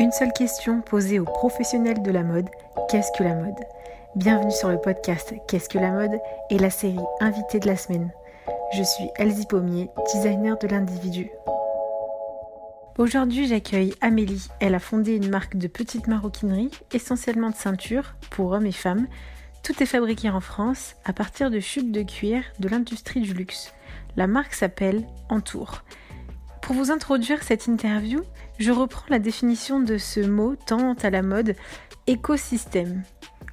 Une seule question posée aux professionnels de la mode, qu'est-ce que la mode? Bienvenue sur le podcast Qu'est-ce que la mode? et la série Invité de la semaine. Je suis Elsie Pommier, designer de l'individu. Aujourd'hui, j'accueille Amélie. Elle a fondé une marque de petites maroquineries, essentiellement de ceintures pour hommes et femmes. Tout est fabriqué en France à partir de chutes de cuir de l'industrie du luxe. La marque s'appelle Entour. Pour vous introduire cette interview, je reprends la définition de ce mot tant à la mode écosystème.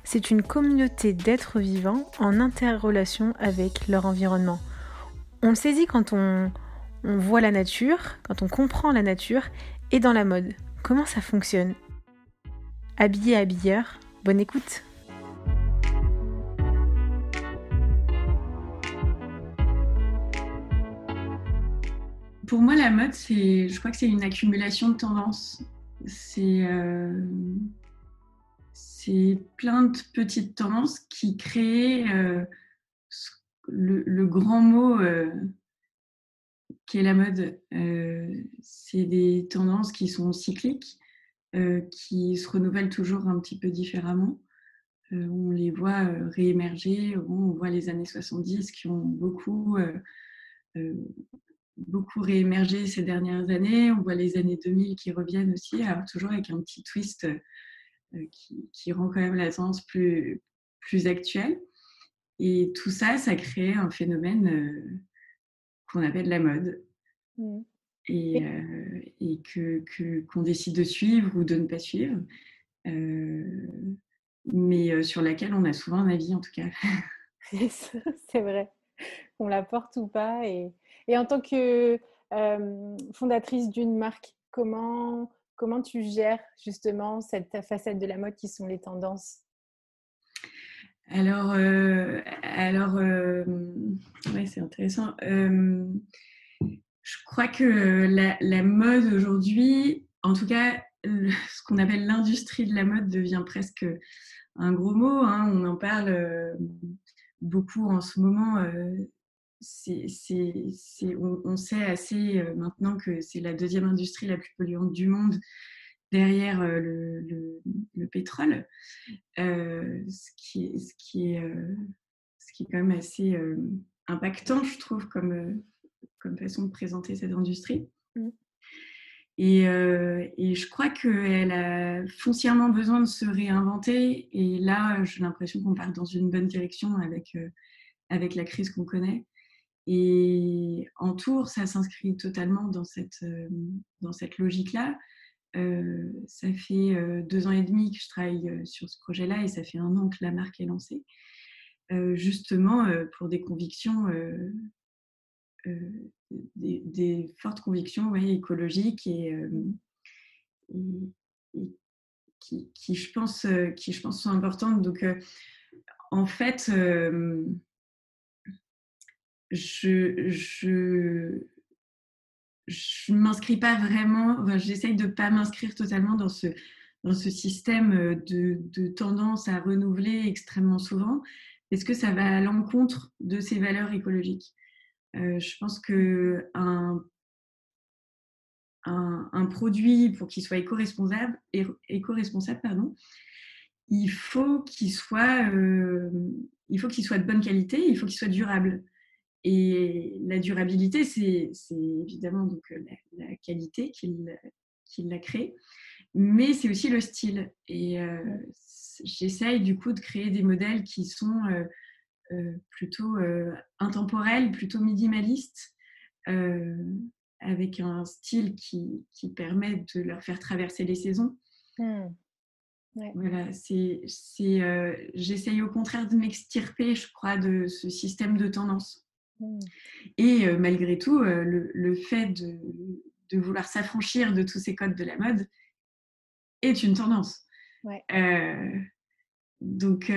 C'est une communauté d'êtres vivants en interrelation avec leur environnement. On le saisit quand on, on voit la nature, quand on comprend la nature, et dans la mode. Comment ça fonctionne? Habillé habilleur, bonne écoute Pour moi, la mode, c'est, je crois que c'est une accumulation de tendances. C'est, euh, c'est plein de petites tendances qui créent euh, le, grand mot euh, qui est la mode. c'est des tendances qui sont cycliques, qui se renouvellent toujours un petit peu différemment. on les voit réémerger. On voit les années 70 qui ont beaucoup beaucoup réémergé ces dernières années. On voit les années 2000 qui reviennent aussi, toujours avec un petit twist euh, qui, rend quand même la tendance plus, plus actuelle. Et tout ça, ça crée un phénomène euh, qu'on appelle la mode. Mmh. Et, euh, et que, qu'on décide de suivre ou de ne pas suivre, mais sur laquelle on a souvent un avis en tout cas. C'est vrai. On la porte ou pas. Et, et en tant que fondatrice d'une marque, comment, comment tu gères justement cette facette de la mode qui sont les tendances? Alors, alors ouais, c'est intéressant. je crois que la, mode aujourd'hui, en tout cas, ce qu'on appelle l'industrie de la mode devient presque un gros mot. Hein. On en parle beaucoup en ce moment on, sait assez euh, maintenant que c'est la deuxième industrie la plus polluante du monde derrière euh, le, pétrole, euh, ce, qui est, ce, qui est, ce qui est quand même assez impactant, je trouve, comme, comme façon de présenter cette industrie. Mmh. Et, et, je crois qu'elle a foncièrement besoin de se réinventer. Et là, j'ai l'impression qu'on part dans une bonne direction avec, avec la crise qu'on connaît. Et en tour, ça s'inscrit totalement dans cette, euh, dans cette logique-là. Euh, ça fait euh, deux ans et demi que je travaille sur ce projet-là et ça fait un an que la marque est lancée, justement pour des convictions, des, fortes convictions écologiques et, qui, je pense, qui, je pense, sont importantes. Donc, en fait, je, je, je m'inscris pas vraiment, j'essaye de pas m'inscrire totalement dans ce, dans ce système euh, de, de, tendance à renouveler extrêmement souvent, parce que ça va à l'encontre de ces valeurs écologiques? Euh, je pense que un, un, produit, pour qu'il soit éco-responsable, éco-responsable pardon, il faut qu'il soit, euh, il faut qu'il soit de bonne qualité, il faut qu'il soit durable. Et la durabilité, c'est évidemment donc euh, la, qualité qui l'a créé, mais c'est aussi le style. Et euh, j'essaye du coup de créer des modèles qui sont euh, plutôt intemporels, plutôt minimalistes, avec un style qui, qui, permet de leur faire traverser les saisons. Mmh. Voilà, c'est, j'essaye au contraire de m'extirper, je crois, de ce système de tendance. Mmh. Et euh, malgré tout, euh, le, fait de, vouloir s'affranchir de tous ces codes de la mode est une tendance. Euh, donc,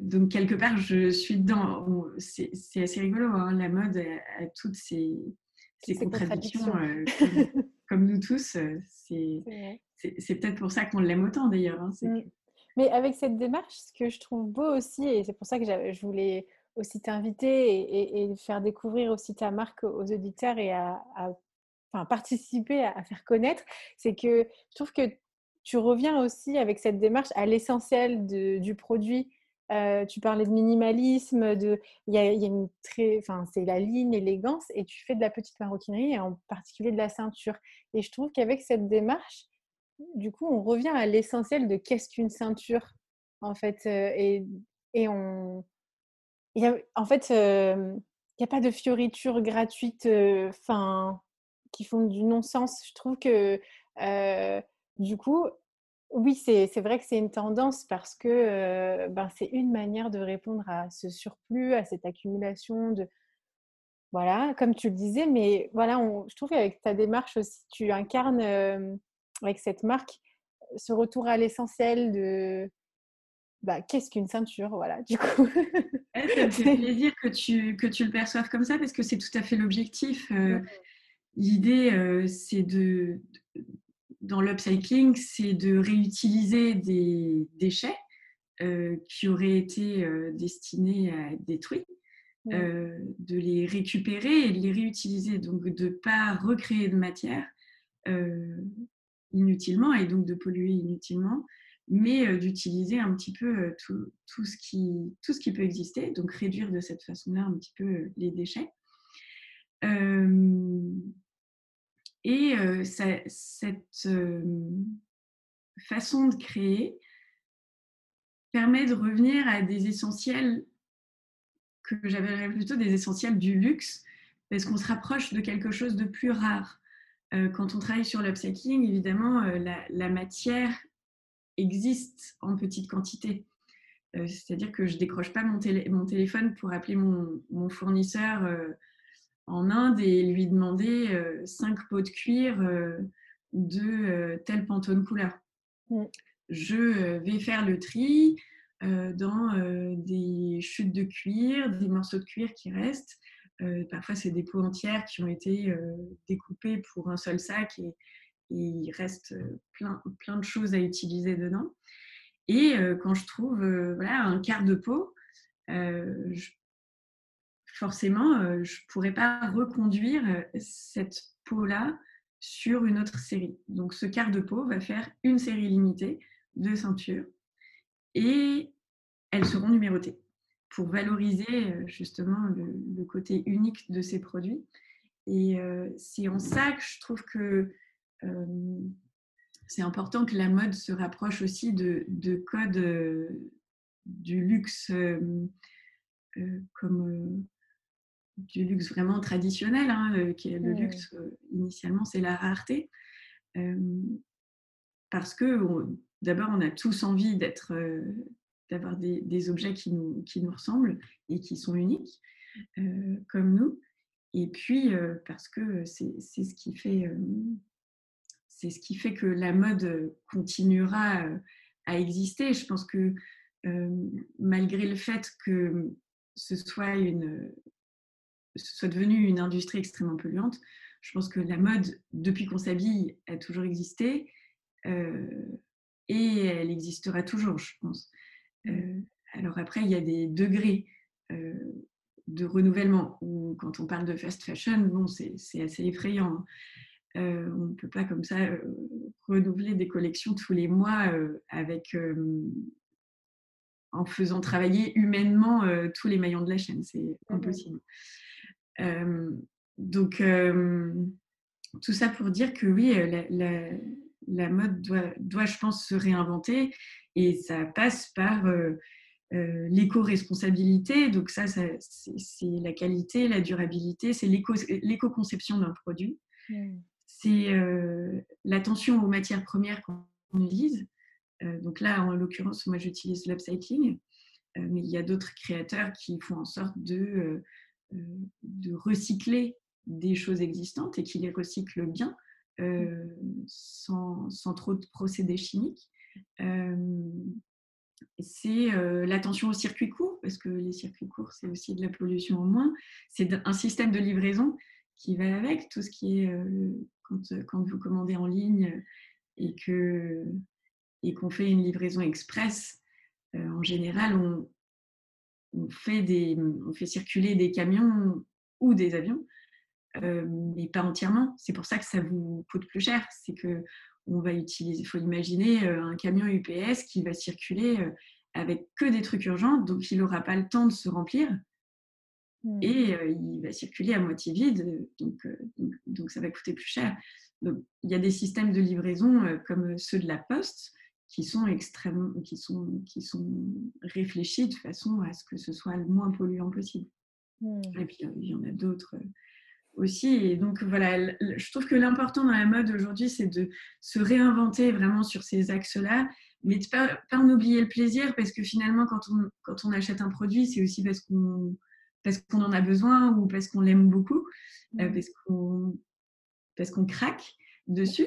donc, quelque part, je suis dedans. C'est, assez rigolo, hein, la mode a, toutes ces, contradictions, comme, nous tous. C'est, peut-être pour ça qu'on l'aime autant d'ailleurs. Hein, mmh. Mais avec cette démarche, ce que je trouve beau aussi, et c'est pour ça que je voulais aussi t'inviter et, faire découvrir aussi ta marque aux auditeurs et à, enfin, participer à, faire connaître, c'est que je trouve que tu reviens aussi avec cette démarche à l'essentiel du produit. Euh, tu parlais de minimalisme, de, il y a, une très, enfin, c'est la ligne, l'élégance, et tu fais de la petite maroquinerie, et en particulier de la ceinture. Et je trouve qu'avec cette démarche, du coup, on revient à l'essentiel de qu'est-ce qu'une ceinture, en fait, euh, et, et on, en fait, il n'y a pas de fioritures gratuites, enfin, qui font du non-sens. Je trouve que, du coup, oui, c'est vrai que c'est une tendance parce que ben, c'est une manière de répondre à ce surplus, à cette accumulation de... Voilà, comme tu le disais, mais voilà, je trouve qu'avec ta démarche aussi, tu incarnes avec cette marque ce retour à l'essentiel de bah, qu'est-ce qu'une ceinture, voilà, du coup. ça me fait plaisir que tu, que tu le perçoives comme ça parce que c'est tout à fait l'objectif. L'idée, c'est de, dans l'upcycling, c'est de réutiliser des déchets euh, qui auraient été euh, destinés à être détruits, euh, de les récupérer et de les réutiliser, donc de ne pas recréer de matière inutilement et donc de polluer inutilement, mais d'utiliser un petit peu tout, tout, ce qui, tout ce qui peut exister, donc réduire de cette façon-là un petit peu les déchets. Et cette façon de créer permet de revenir à des essentiels que j'appellerais plutôt des essentiels du luxe, parce qu'on se rapproche de quelque chose de plus rare. quand on travaille sur l'upcycling, évidemment, la, matière existe en petite quantité. C'est-à-dire que je décroche pas mon, téléphone pour appeler mon fournisseur en Inde et lui demander euh, cinq pots de cuir euh, de euh, tel pantone couleur. Mm. Je vais faire le tri dans des chutes de cuir, des morceaux de cuir qui restent. parfois, c'est des pots entières qui ont été découpées pour un seul sac et, il reste plein, plein de choses à utiliser dedans. Et quand je trouve voilà, un quart de je forcément, je ne pourrais pas reconduire cette peau-là sur une autre série. Donc ce quart de peau va faire une série limitée de ceintures et elles seront numérotées pour valoriser justement le, côté unique de ces produits. Et c'est en ça que je trouve que c'est important que la mode se rapproche aussi de, de codes du luxe comme du luxe vraiment traditionnel, hein, qui est le luxe, initialement, c'est la rareté. parce que d'abord, on a tous envie d'être, d'avoir des, objets qui nous, qui nous ressemblent et qui sont uniques, comme nous. Et puis, parce que c'est ce qui fait c'est ce qui fait que la mode continuera à exister. Je pense que malgré le fait que ce soit devenu une industrie extrêmement polluante. Je pense que la mode, depuis qu'on s'habille, a toujours existé euh, et elle existera toujours, je pense. Euh, alors après, il y a des degrés euh, de renouvellement quand on parle de fast fashion, bon, c'est assez effrayant. Hein. On ne peut pas comme ça renouveler des collections tous les mois avec en faisant travailler humainement tous les maillons de la chaîne. C'est mmh impossible donc, tout ça pour dire que oui, la, mode doit, doit, je pense, se réinventer et ça passe par l'éco-responsabilité. Donc ça, c'est la qualité, la durabilité, c'est l'éco-conception d'un produit. Mmh. C'est l'attention aux matières premières qu'on utilise. donc là, en l'occurrence, moi, j'utilise l'upcycling, mais il y a d'autres créateurs qui font en sorte de euh, de recycler des choses existantes et qui les recycle bien euh, sans, sans, trop de procédés chimiques. Euh, c'est l'attention aux circuits courts, parce que les circuits courts, c'est aussi de la pollution en moins. C'est un système de livraison qui va avec tout ce qui est quand, quand, vous commandez en ligne et que et qu'on fait une livraison express. en général, on, fait, circuler des camions ou des avions mais pas entièrement. C'est pour ça que ça vous coûte plus cher. C'est que on va utiliser, il faut imaginer un camion UPS qui va circuler avec que des trucs urgents, donc il n'aura pas le temps de se remplir. Mmh. Et il va circuler à moitié vide, donc, donc, ça va coûter plus cher. Donc, il y a des systèmes de livraison comme ceux de la Poste qui sont extrêmement, qui sont, qui sont réfléchis de façon à ce que ce soit le moins polluant possible. Mmh. Et puis il y en a d'autres aussi. Et donc voilà, je trouve que l'important dans la mode aujourd'hui, c'est de se réinventer vraiment sur ces axes-là, mais de pas, pas en oublier le plaisir, parce que finalement, quand on, quand on achète un produit, c'est aussi parce qu'on parce qu'on en a besoin ou parce qu'on l'aime beaucoup, euh, mmh. parce qu'on parce qu'on craque dessus.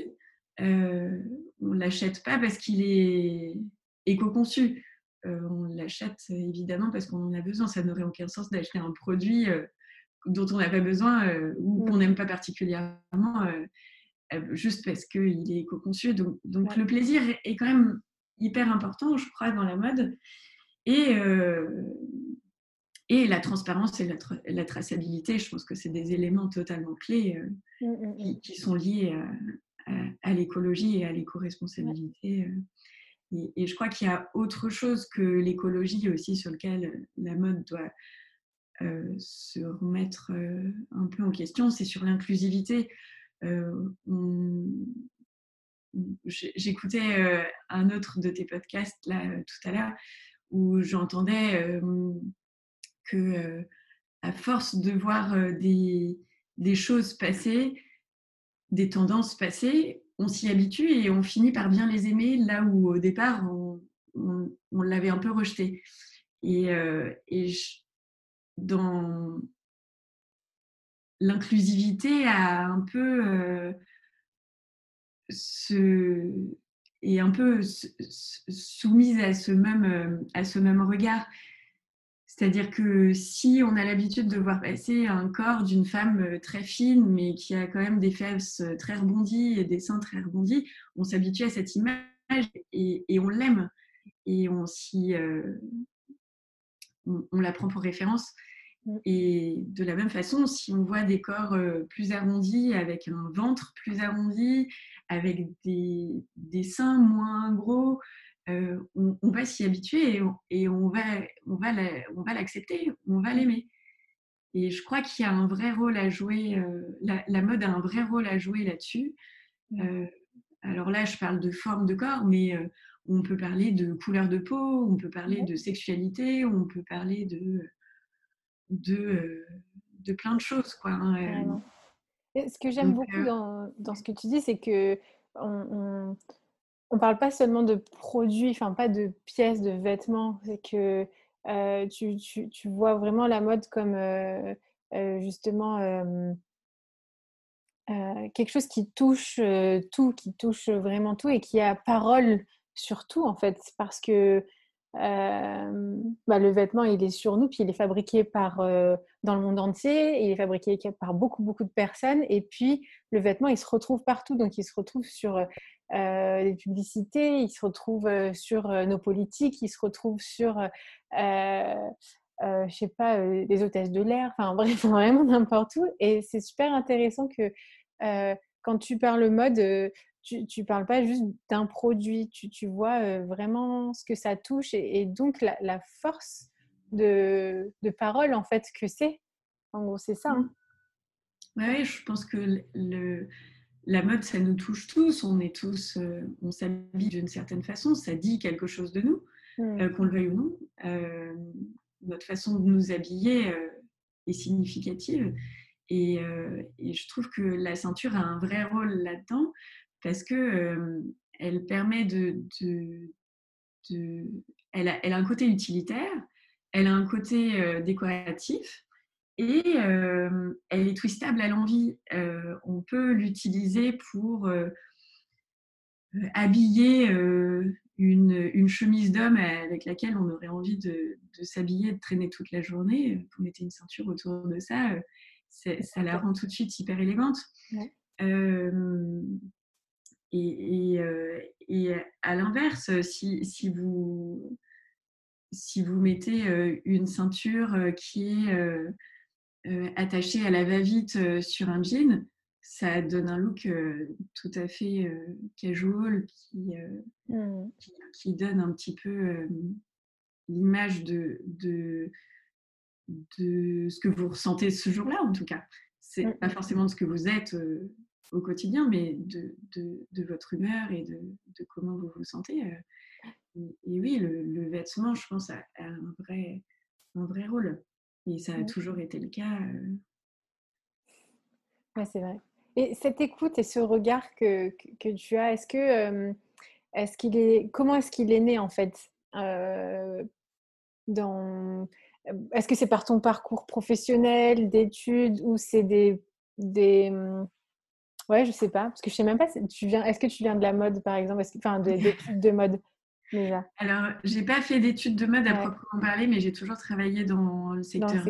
Euh, on l'achète pas parce qu'il est éco-conçu. Euh, on l'achète évidemment parce qu'on en a besoin. Ça n'aurait aucun sens d'acheter un produit euh, dont on n'a pas besoin ou qu'on n'aime pas particulièrement juste parce qu'il est éco-conçu. Donc, donc le plaisir est quand même hyper important, je crois, dans la mode. Et, et la transparence et la, traçabilité, je pense que c'est des éléments totalement clés mmh, mmh, mmh. qui, sont liés à, l'écologie et à l'éco-responsabilité. Et, et, je crois qu'il y a autre chose que l'écologie aussi sur lequel la mode doit se remettre un peu en question, c'est sur l'inclusivité. J'écoutais un autre de tes podcasts là tout à l'heure où j'entendais que à force de voir des, choses passer, des tendances passer, on s'y habitue et on finit par bien les aimer là où au départ on, l'avait un peu rejeté. Et, dans l'inclusivité a un peu se, est un peu soumise à ce même, à ce même regard. C'est-à-dire que si on a l'habitude de voir passer un corps d'une femme euh, très fine, mais qui a quand même des fesses euh, très rebondies et des seins très rebondis, on s'habitue à cette image et, on l'aime. Et on, euh, on, on, la prend pour référence. Mm. Et de la même façon, si on voit des corps plus arrondis, avec un ventre plus arrondi, avec des, des seins moins gros, euh, on, va s'y habituer et, on, va, on va, on va l'accepter, on va l'aimer. Et je crois qu'il y a un vrai rôle à jouer, euh, la, mode a un vrai rôle à jouer là-dessus. Mmh. Euh, alors là, je parle de forme de corps, mais on peut parler de couleur de peau, on peut parler de sexualité, on peut parler de, de, de plein de choses. Quoi, hein, ce que j'aime beaucoup dans, dans, ce que tu dis, c'est que on on parle pas seulement de produits, enfin pas de pièces, de vêtements, c'est que tu, vois vraiment la mode comme justement quelque chose qui touche tout, qui touche vraiment tout et qui a parole sur tout en fait, parce que bah, le vêtement il est sur nous, puis il est fabriqué par dans le monde entier, il est fabriqué par beaucoup beaucoup de personnes, et puis le vêtement il se retrouve partout, donc il se retrouve sur euh, les publicités, il se retrouve euh, sur euh, nos politiques, il se retrouve sur, je sais pas, les hôtesses de l'air, enfin bref, vraiment n'importe où. Et c'est super intéressant que quand tu parles mode, tu ne parles pas juste d'un produit, tu, tu vois vraiment ce que ça touche et, donc la, force de, parole en fait que c'est. En gros, c'est ça. Hein. Oui, je pense que le, la mode, ça nous touche tous. On est tous, euh, on s'habille d'une certaine façon. Ça dit quelque chose de nous, mm. euh, qu'on le veuille ou non. Euh, notre façon de nous habiller est significative. Et, je trouve que la ceinture a un vrai rôle là-dedans parce que elle permet de, elle, a, elle, a, un côté utilitaire, elle a un côté décoratif et elle est twistable à l'envie. on peut l'utiliser pour habiller une, chemise d'homme avec laquelle on aurait envie de, s'habiller, de traîner toute la journée. Vous mettez une ceinture autour de ça, ça la rend tout de suite hyper élégante. et, à l'inverse, si, si, vous, si vous mettez une ceinture qui est attaché à la va-vite sur un jean, ça donne un look tout à fait casual mmh. qui, qui, donne un petit peu l'image de, de, de, ce que vous ressentez ce jour-là, en tout cas. C'est mmh. pas forcément de ce que vous êtes au quotidien, mais de, de, votre humeur et de, comment vous vous sentez. Et, oui, le, vêtement, je pense, a, un, vrai, un vrai rôle. Et ça a toujours été le cas. Oui, c'est vrai. Et cette écoute et ce regard que, que, tu as, est-ce que est-ce qu'il est comment est-ce qu'il est né en fait dans est-ce que c'est par ton parcours professionnel, d'études ou c'est des des mmh, ouais je sais pas parce que je sais même pas tu viens est-ce que tu viens de la mode par exemple? Enfin d'études de mode? Déjà alors j'ai pas fait d'études de mode à proprement parler mais j'ai toujours travaillé dans le secteur,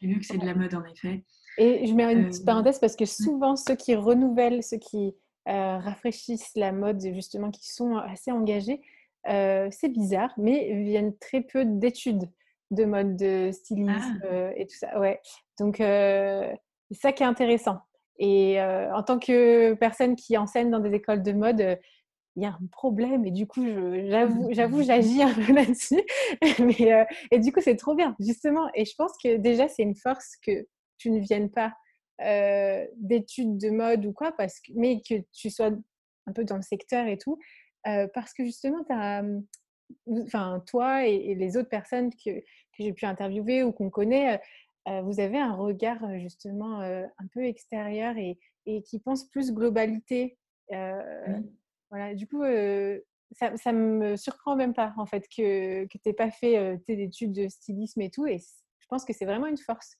du luxe et de la mode en effet et je mets une petite euh, parenthèse parce que souvent, ceux qui renouvellent, ceux qui euh, rafraîchissent la mode, justement, qui sont assez engagés, euh, c'est bizarre, mais viennent très peu d'études de mode, de stylisme ah. et tout ça. Ouais. Donc, c'est ça qui est intéressant. Et en tant que personne qui enseigne dans des écoles de mode, il y a un problème et du coup, j'avoue, j'avoue, j'agis un peu là-dessus. Mais, et du coup, c'est trop bien, justement. Et je pense que déjà, c'est une force que tu ne viennes pas euh, d'études de mode ou quoi, parce que, mais que tu sois un peu dans le secteur et tout, euh, parce que justement, as, enfin, toi et, les autres personnes que, que j'ai pu interviewer ou qu'on connaît, euh, vous avez un regard justement un peu extérieur et, et, qui pense plus globalité. Voilà, du coup, ça, ça me surprend même pas en fait que, que tu n'aies pas fait tes études de stylisme et tout. Et je pense que c'est vraiment une force.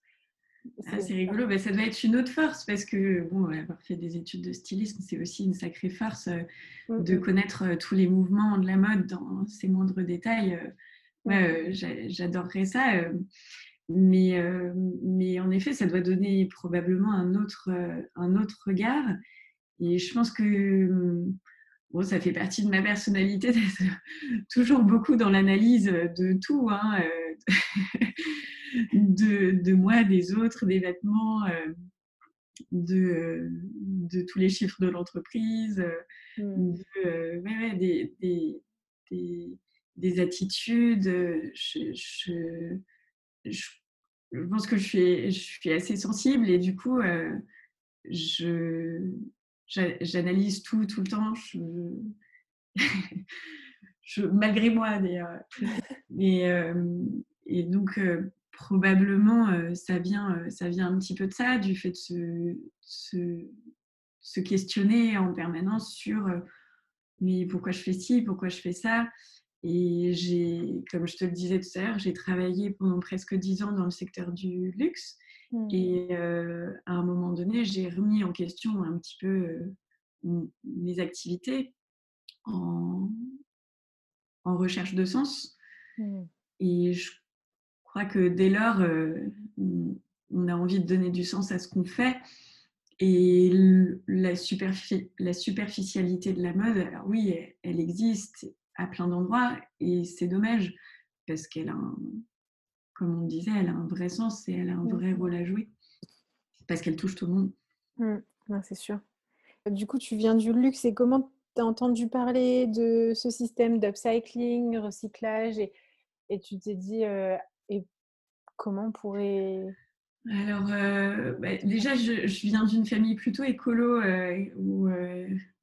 Ah, c'est rigolo, bah, ça doit être une autre force parce que bon, avoir fait des études de stylisme, c'est aussi une sacrée force euh, mmh, de mmh. connaître euh, tous les mouvements de la mode dans ses moindres détails. Euh, j'adorerais ça. mais, mais en effet, ça doit donner probablement un autre, un autre regard. Et je pense que bon, ça fait partie de ma personnalité d'être toujours beaucoup dans l'analyse de tout. Hein, de, moi, des autres, des vêtements, euh, de, de, tous les chiffres de l'entreprise, mmh. des, des, attitudes. Je, je, pense que je suis, je suis assez sensible et du coup, euh, je j'analyse tout tout le temps. Je, malgré moi d'ailleurs. Et, et donc, probablement, euh, ça, vient, euh, ça vient un petit peu de ça, du fait de se, se, se questionner en permanence sur euh, mais pourquoi je fais ci, pourquoi je fais ça? Et j'ai, comme je te le disais tout à l'heure, j'ai travaillé pendant presque dix ans dans le secteur du luxe. Mmh. Et à un moment donné, j'ai remis en question un petit peu mes activités en, en recherche de sens. Mmh. Et je crois que dès lors, on a envie de donner du sens à ce qu'on fait. Et la, la, superficialité de la mode, alors oui, elle, existe à plein d'endroits et c'est dommage parce qu'elle a, comme on disait, elle a un vrai sens et elle a un vrai rôle à jouer parce qu'elle touche tout le monde. Mmh, c'est sûr. Du coup, tu viens du luxe et comment tu as entendu parler de ce système d'upcycling, recyclage et, et tu t'es dit, euh, et comment on pourrait... Alors, euh, bah, déjà, je, viens d'une famille plutôt écolo euh, où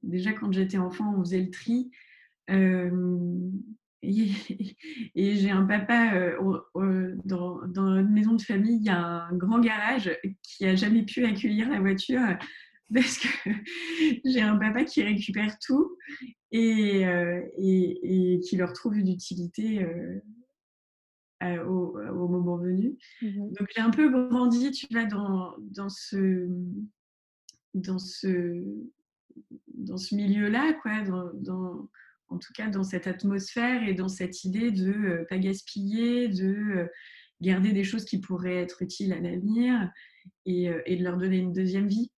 déjà quand j'étais enfant, on faisait le tri. et, j'ai un papa dans, dans notre maison de famille, il y a un grand garage qui a jamais pu accueillir la voiture parce que j'ai un papa qui récupère tout et, et, et qui leur trouve une utilité euh, au, moment venu. Mmh Donc j'ai un peu grandi, tu vois, dans, dans ce dans ce dans ce milieu-là, quoi, dans, en tout cas dans cette atmosphère et dans cette idée de ne pas gaspiller, de garder des choses qui pourraient être utiles à l'avenir et, et, de leur donner une deuxième vie.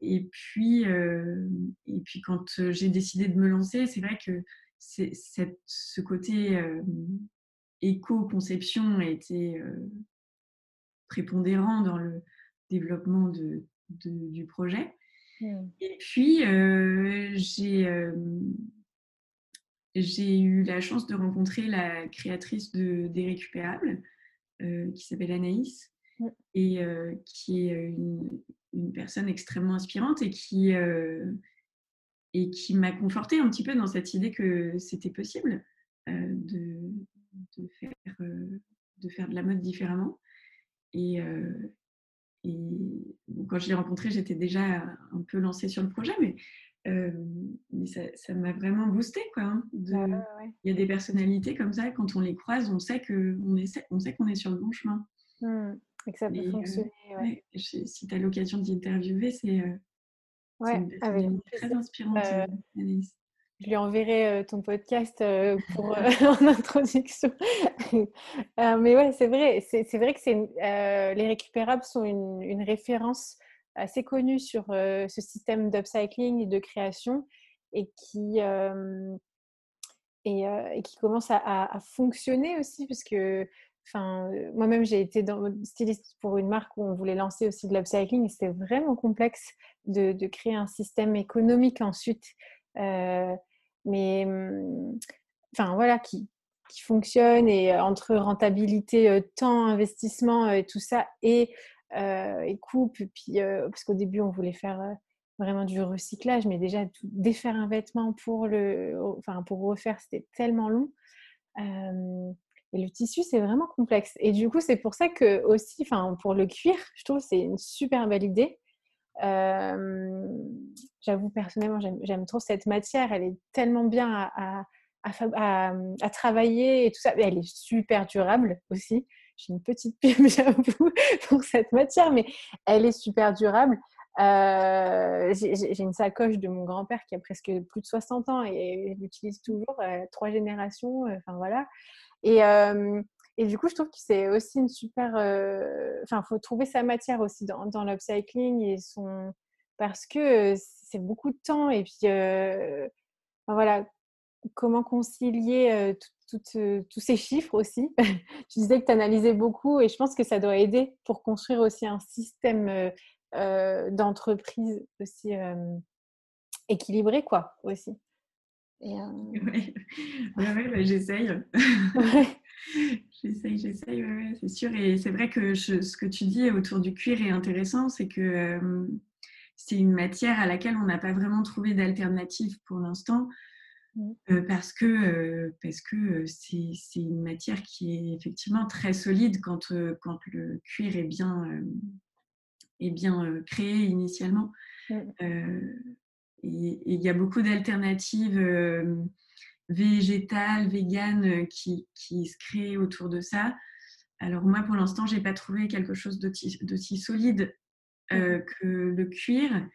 et puis, et puis quand j'ai décidé de me lancer, c'est vrai que ce côté éco-conception a été prépondérant dans le développement du projet. Mmh. Et puis, j'ai j'ai eu la chance de rencontrer la créatrice de, des récupérables, qui s'appelle Anaïs, mmh. et qui est une, une, personne extrêmement inspirante et qui, et qui m'a confortée un petit peu dans cette idée que c'était possible de, de, faire, de faire de la mode différemment. Et, et quand je l'ai rencontrée, j'étais déjà un peu lancée sur le projet, mais, mais ça m'a vraiment boosté. Quoi, hein, Il y a des personnalités comme ça, quand on les croise, on sait qu'on est, on sait qu'on est sur le bon chemin. Mmh, et que ça peut fonctionner. Ouais. si tu as l'occasion d'y interviewer, c'est personnalité très inspirante, Anaïs je lui enverrai ton podcast pour, en introduction. mais ouais, c'est vrai. C'est vrai que les récupérables sont une, référence assez connue sur ce système d'upcycling et de création et qui, et, qui commence à, fonctionner aussi parce que Enfin, moi-même, j'ai été styliste pour une marque où on voulait lancer aussi de l'upcycling et c'était vraiment complexe de, créer un système économique ensuite mais mmh, enfin voilà, qui, qui fonctionne et entre rentabilité, temps, investissement et tout ça et, coupe. Puis, parce qu'au début, on voulait faire vraiment du recyclage, mais déjà défaire un vêtement pour le, enfin pour refaire, c'était tellement long. et le tissu, c'est vraiment complexe. Et du coup, c'est pour ça que aussi, enfin pour le cuir, je trouve c'est une super belle idée. J'avoue, personnellement, j'aime trop cette matière. Elle est tellement bien à, à, travailler et tout ça. Elle est super durable aussi. J'ai une petite pime, j'avoue, pour cette matière, mais elle est super durable. Euh, J'ai une sacoche de mon grand-père qui a presque plus de 60 ans et elle l'utilise toujours, euh, trois générations, euh, enfin voilà. Et, et du coup, je trouve que c'est aussi une super. Euh, enfin, il faut trouver sa matière aussi dans, dans l'upcycling et son. Parce que c'est beaucoup de temps et puis. Euh, voilà. Comment concilier tous ces chiffres aussi Tu disais que tu analysais beaucoup et je pense que ça doit aider pour construire aussi un système d'entreprise aussi équilibré, quoi, aussi. Et, ouais. Ouais, bah, j'essaye. j'essaye, j'essaye, c'est sûr. Et c'est vrai que ce que tu dis autour du cuir est intéressant, c'est que c'est une matière à laquelle on n'a pas vraiment trouvé d'alternative pour l'instant. Mmh. parce que parce que c'est, c'est une matière qui est effectivement très solide quand, quand le cuir est bien, est bien créé initialement. Mmh. et il y a beaucoup d'alternatives végétale, végane euh, qui, qui, se crée autour de ça. Alors moi, pour l'instant, j'ai pas trouvé quelque chose d'aussi solide euh, que le cuir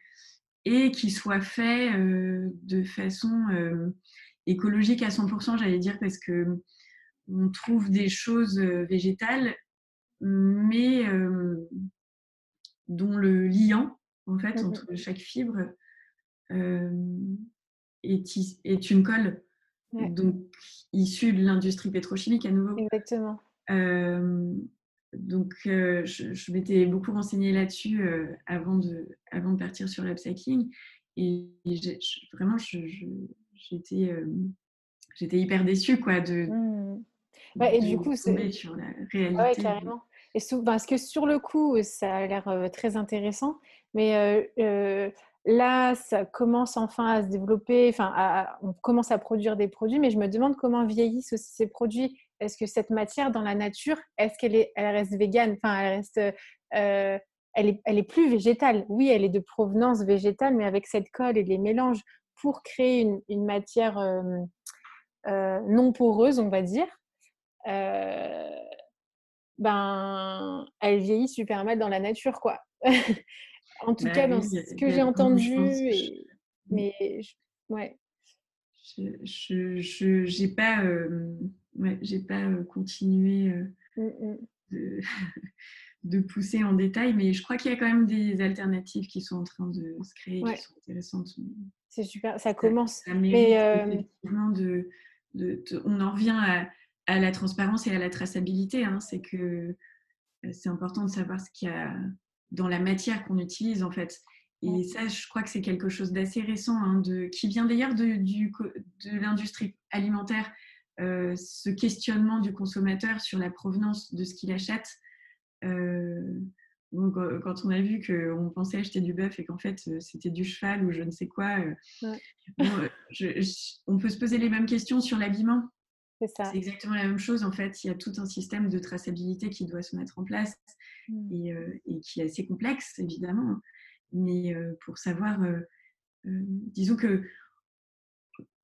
et qui soit fait euh, de façon écologique à 100%, j'allais dire, parce que on trouve des choses végétales, mais dont le liant, en fait, mmh entre chaque fibre est, est une colle donc issu de l'industrie pétrochimique à nouveau. Exactement. donc, je, m'étais beaucoup renseignée là-dessus avant, de, avant de partir sur l'upcycling. Et, vraiment, j'étais hyper déçue quoi, de, mmh. et du coup, c'est sur la réalité. carrément. Et parce que sur le coup, ça a l'air très intéressant, mais Là, ça commence enfin à se développer, enfin, on commence à produire des produits, mais je me demande comment vieillissent aussi ces produits. Est-ce que cette matière dans la nature, est-ce qu'elle est, elle reste végane? Enfin, elle reste, euh, elle, est, elle est plus végétale. Oui, elle est de provenance végétale, mais avec cette colle et les mélanges pour créer une, matière euh, euh, non poreuse, on va dire. ben, elle vieillit super mal dans la nature, quoi. En tout bah cas, dans ce que j'ai entendu. Et... Mais ouais. Je n'ai pas, euh, ouais, pas euh, continué euh, mmh, mmh. de, de, pousser en détail, mais je crois qu'il y a quand même des alternatives qui sont en train de se créer, qui sont intéressantes. C'est super, ça commence. Ça, mais, de, de, on en revient à, à, la transparence et à la traçabilité. Hein. C'est que c'est important de savoir ce qu'il y a dans la matière qu'on utilise en fait. Et ça, je crois que c'est quelque chose d'assez récent, hein, de, qui vient d'ailleurs de, de l'industrie alimentaire, euh, ce questionnement du consommateur sur la provenance de ce qu'il achète. Euh, donc, euh, quand on a vu qu'on pensait acheter du bœuf et qu'en fait c'était du cheval ou je ne sais quoi, on peut se poser les mêmes questions sur l'habillement. C'est exactement la même chose. En fait, il y a tout un système de traçabilité qui doit se mettre en place mmh. et, et, qui est assez complexe, évidemment. Mais pour savoir, disons que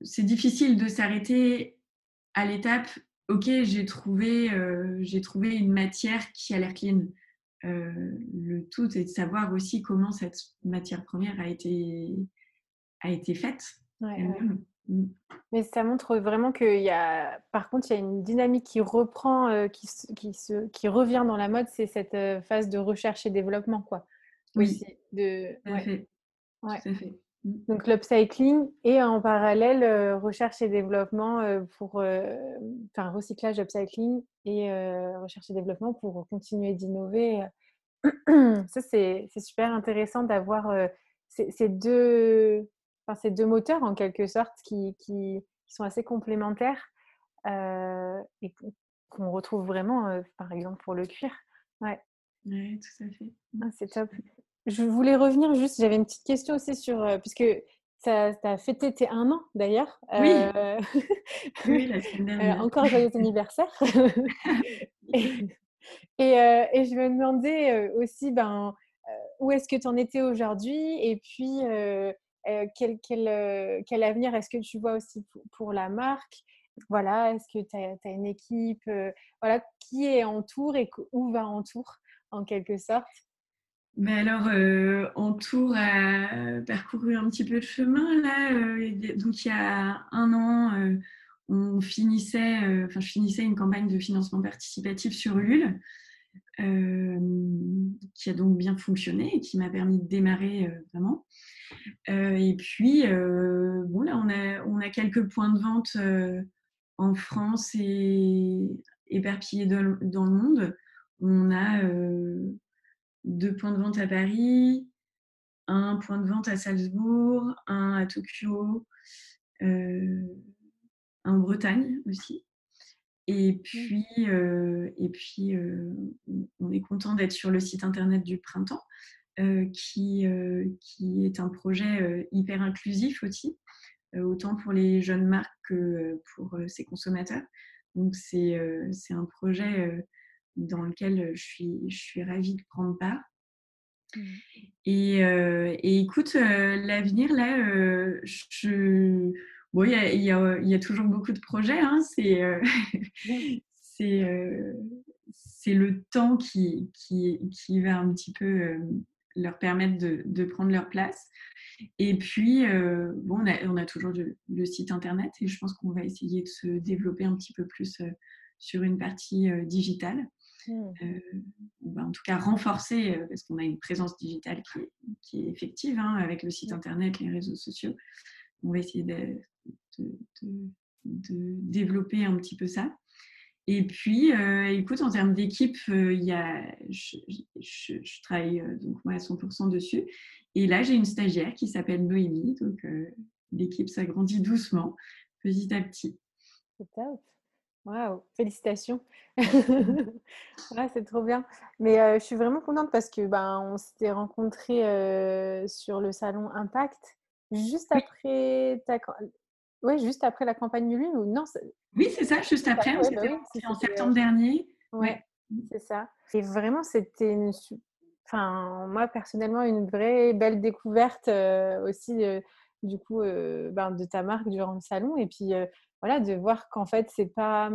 c'est difficile de s'arrêter à l'étape, ok, j'ai trouvé, j'ai trouvé une matière qui a l'air clean. le tout est de savoir aussi comment cette matière première a été, a été faite. Mais ça montre vraiment qu'il y a, par contre, il y a une dynamique qui reprend, qui, qui, se, qui revient dans la mode, c'est cette phase de recherche et développement, quoi. Oui, de... Tout à fait. Mmh. Donc l'upcycling et en parallèle euh, recherche et développement pour enfin recyclage upcycling et recherche et développement pour continuer d'innover. Ça c'est super intéressant d'avoir ces, deux enfin, ces deux moteurs en quelque sorte qui, qui, sont assez complémentaires et qu'on retrouve vraiment par exemple pour le cuir. Ouais. Oui, tout à fait. Ah, c'est top. Je voulais revenir juste, j'avais une petite question aussi sur, euh, puisque ça as fêté tes un an d'ailleurs. Oui. Euh, oui, la semaine euh, dernière. encore joyeux anniversaire. et, et, je me demandais aussi ben, où est-ce que tu en étais aujourd'hui? Et puis quel, quel, quel, avenir est-ce que tu vois aussi pour, la marque? Voilà, est-ce que tu as, une équipe voilà, qui est en tour et où va en tour en quelque sorte? Mais alors, euh, Entour a parcouru un petit peu de chemin là. Euh, donc, il y a un an, euh, on finissait, euh, enfin, je finissais une campagne de financement participatif sur Qui a donc bien fonctionné et qui m'a permis de démarrer vraiment. et puis, bon, là, on a, quelques points de vente en France et éparpillés dans, dans le monde. On a deux points de vente à Paris, un point de vente à Salzbourg, un à Tokyo, un en Bretagne aussi. Et mmh. puis, euh, et puis euh, on est content d'être sur le site internet du printemps, qui, qui est un projet hyper inclusif aussi, autant pour les jeunes marques que pour ses consommateurs. Donc c'est un projet dans lequel je suis, je suis ravie de prendre part. Mmh. Et, et, écoute, l'avenir, là, je... bon, il y a, y, a, y a, toujours beaucoup de projets. Hein, c'est c'est le temps qui, qui, qui, va un petit peu leur permettre de, de, prendre leur place. Et puis, bon, on a, on a toujours le site internet et je pense qu'on va essayer de se développer un petit peu plus sur une partie digitale. Mmh. Euh, en tout cas renforcer, euh, parce qu'on a une présence digitale qui est, effective hein, avec le site mmh. internet, les réseaux sociaux. On va essayer de, développer un petit peu ça. Et puis, euh, écoute, en termes d'équipe, il y a, je, travaille donc moi à 100% dessus. Et là, j'ai une stagiaire qui s'appelle Noémie. Donc, l'équipe s'agrandit doucement, petit à petit. C'est top. Waouh, félicitations. c'est trop bien. Mais euh, je suis vraiment contente parce que ben, on s'était rencontrés euh, sur le salon Impact juste après ta... ouais, juste après la campagne du Lune ou non Oui, c'est ça, juste après. Bah en septembre dernier. Ouais, c'est ça. Et vraiment, c'était une... Enfin, moi, personnellement, une vraie belle découverte euh, aussi du coup ben, de ta marque durant le salon. Et puis voilà, de voir qu'en fait, c'est pas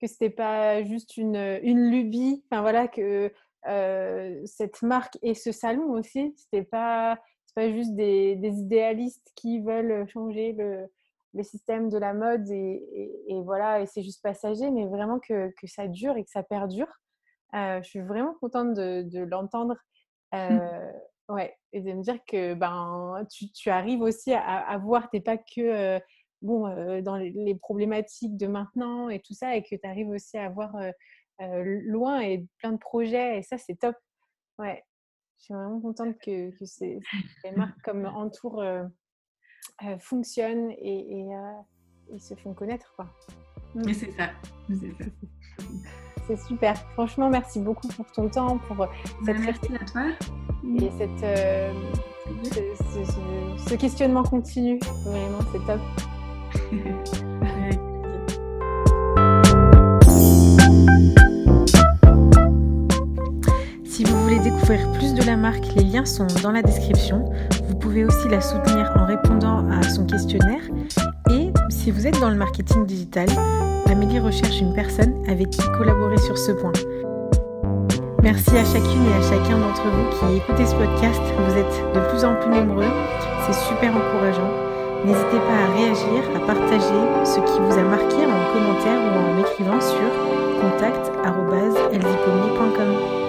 que c'était pas juste une, une lubie, enfin voilà, que euh, cette marque et ce salon aussi, c'était pas, pas juste des, des, idéalistes qui veulent changer le, le système de la mode et, et, voilà, et c'est juste passager, mais vraiment que, que, ça dure et que ça perdure. Euh, je suis vraiment contente de, de l'entendre. Mmh. Euh, ouais, et de me dire que ben, tu, tu arrives aussi à, à voir, t'es pas que bon, dans les, problématiques de maintenant et tout ça, et que tu arrives aussi à avoir loin et plein de projets. Et ça, c'est top. Ouais. Je suis vraiment contente que, que ces, marques comme Entour fonctionnent et, et, se font connaître. Quoi. Mais c'est ça. C'est super. Franchement, merci beaucoup pour ton temps, pour cette merci à toi. Et cette, ce, questionnement continu. Vraiment, c'est top. Si vous voulez découvrir plus de la marque, les liens sont dans la description. Vous pouvez aussi la soutenir en répondant à son questionnaire. Et si vous êtes dans le marketing digital, Amélie recherche une personne avec qui collaborer sur ce point. Merci à chacune et à chacun d'entre vous qui écoutez ce podcast. Vous êtes de plus en plus nombreux. C'est super encourageant. N'hésitez pas à réagir, à partager ce qui vous a marqué en commentaire ou en m'écrivant sur contact.elzipomni.com.